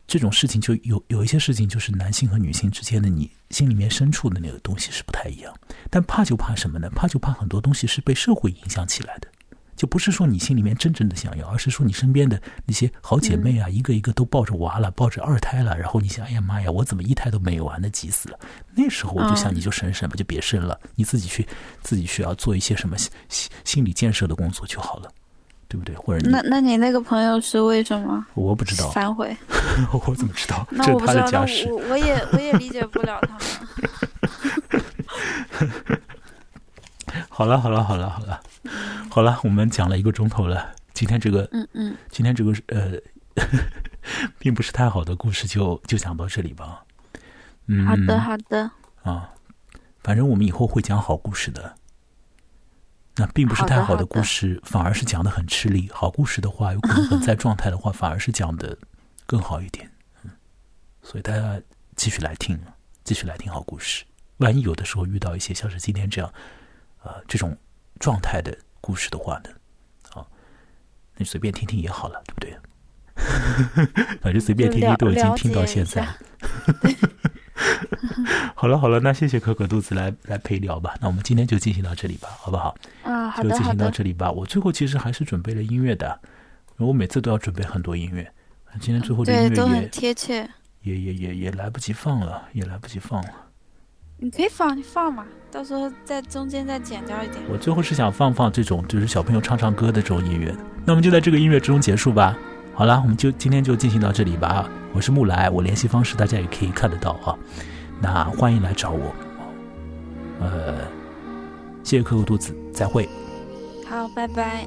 这种事情就有有一些事情，就是男性和女性之间的你心里面深处的那个东西是不太一样。但怕就怕什么呢？怕就怕很多东西是被社会影响起来的。就不是说你心里面真正的想要，而是说你身边的那些好姐妹啊，一个一个都抱着娃了，抱着二胎了，然后你想，哎呀妈呀，我怎么一胎都没有啊？那急死了。那时候我就想，你就省省吧，就别生了，你自己去，自己需要做一些什么心心理建设的工作就好了，对不对？或者那那你那个朋友是为什么？我不知道反悔。我怎么知道？那我不知道，我我也我也理解不了他们。好了好了好了好了。好了，我们讲了一个钟头了，今今天这个，嗯嗯，今天这个呃，并不是太好的故事，就就讲到这里吧。嗯，好的好的。啊，反正我们以后会讲好故事的。那并不是太好的故事，反而是讲的很吃力。好故事的话，有可能在状态的话，反而是讲的更好一点。嗯，所以大家继续来听，继续来听好故事。万一有的时候遇到一些像是今天这样，呃，这种状态的故事的话呢，啊，你随便听听也好了，对不对？反正随便听听都已经听到现在。好了好了，那谢谢可可肚子来来陪聊吧。那我们今天就进行到这里吧，好不好？啊，好的就进行到这里吧。我最后其实还是准备了音乐的，我每次都要准备很多音乐。今天最后的音乐都很贴切，也也也也来不及放了，也来不及放了。你可以放，你放嘛，到时候在中间再剪掉一点。我最后是想放放这种就是小朋友唱唱歌的这种音乐。那我们就在这个音乐之中结束吧。好了，我们就今天就进行到这里吧。我是木来，我联系方式大家也可以看得到啊。那欢迎来找我。呃，谢谢可可兔子，再会。好，拜拜。